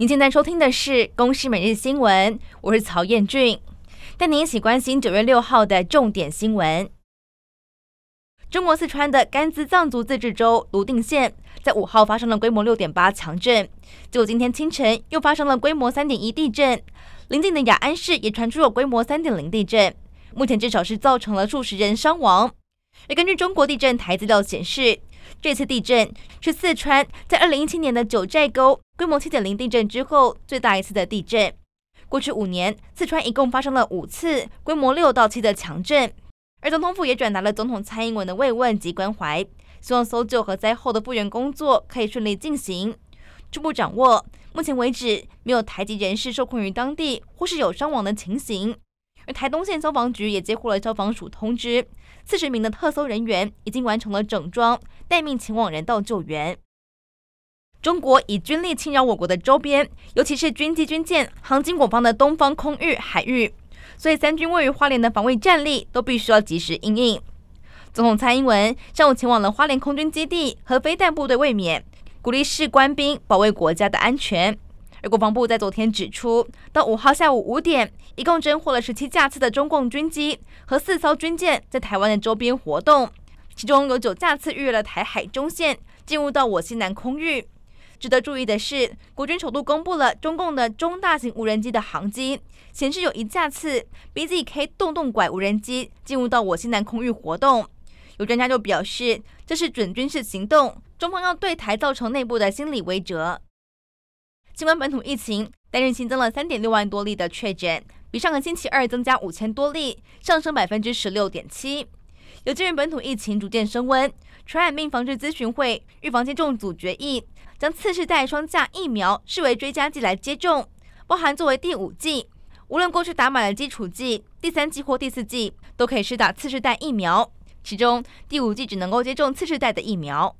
您现在收听的是《公视每日新闻》，我是曹彦俊，带您一起关心九月六号的重点新闻。中国四川的甘孜藏族自治州泸定县在五号发生了规模六点八强震，结果今天清晨又发生了规模三点一地震，邻近的雅安市也传出了规模三点零地震，目前至少是造成了数十人伤亡。而根据中国地震台资料显示，这次地震是四川在二零一七年的九寨沟规模七点零地震之后最大一次的地震。过去五年，四川一共发生了五次规模六到七的强震。而总统府也转达了总统蔡英文的慰问及关怀，希望搜救和灾后的复原工作可以顺利进行。初步掌握，目前为止没有台籍人士受困于当地或是有伤亡的情形。而台东县消防局也接获了消防署通知，四十名的特搜人员已经完成了整装，待命前往人道救援。中国以军力侵扰我国的周边，尤其是军机军舰航经我方的东方空域海域，所以三军位于花莲的防卫战力都必须要及时应应。总统蔡英文上午前往了花莲空军基地和飞弹部队慰勉，鼓励士官兵保卫国家的安全。而国防部在昨天指出，到五号下午五点，一共侦获了十七架次的中共军机和四艘军舰在台湾的周边活动，其中有九架次逾越了台海中线，进入到我西南空域。值得注意的是，国军首度公布了中共的中大型无人机的航机，显示有一架次 BZK 洞洞拐无人机进入到我西南空域活动。有专家就表示，这是准军事行动，中方要对台造成内部的心理威慑。新冠本土疫情单日新增了三点六万多例的确诊，比上个星期二增加五千多例，上升百分之十六点七。有鉴于本土疫情逐渐升温，传染病防治咨询会预防接种组决议，将次世代双价疫苗视为追加剂来接种，包含作为第五剂，无论过去打满了基础剂，第三剂或第四剂都可以施打次世代疫苗，其中第五剂只能够接种次世代的疫苗。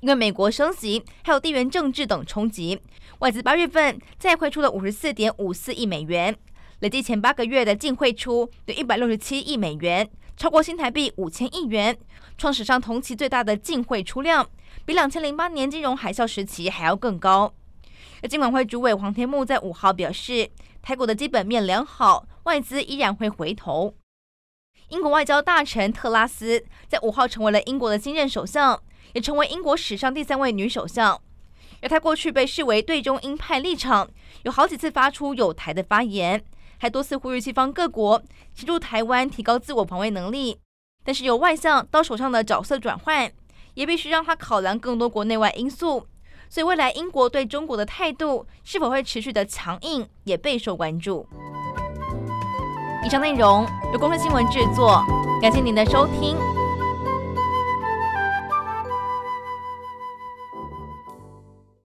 因为美国升息，还有地缘政治等冲击，外资八月份再汇出了五十四点五四亿美元，累计前八个月的净汇出有一百六十七亿美元，超过新台币五千亿元，创史上同期最大的净汇出量，比两千零八年金融海啸时期还要更高。而金管会主委黄天牧在五号表示，台股的基本面良好，外资依然会回头。英国外交大臣特拉斯在五号成为了英国的新任首相。也成为英国史上第三位女首相，而她过去被视为对中鹰派立场，有好几次发出有台的发言，还多次呼吁西方各国协助台湾提高自我防卫能力。但是由外相到首相的角色转换，也必须让他考量更多国内外因素，所以未来英国对中国的态度是否会持续的强硬，也备受关注。以上内容由公视新闻制作，感谢您的收听。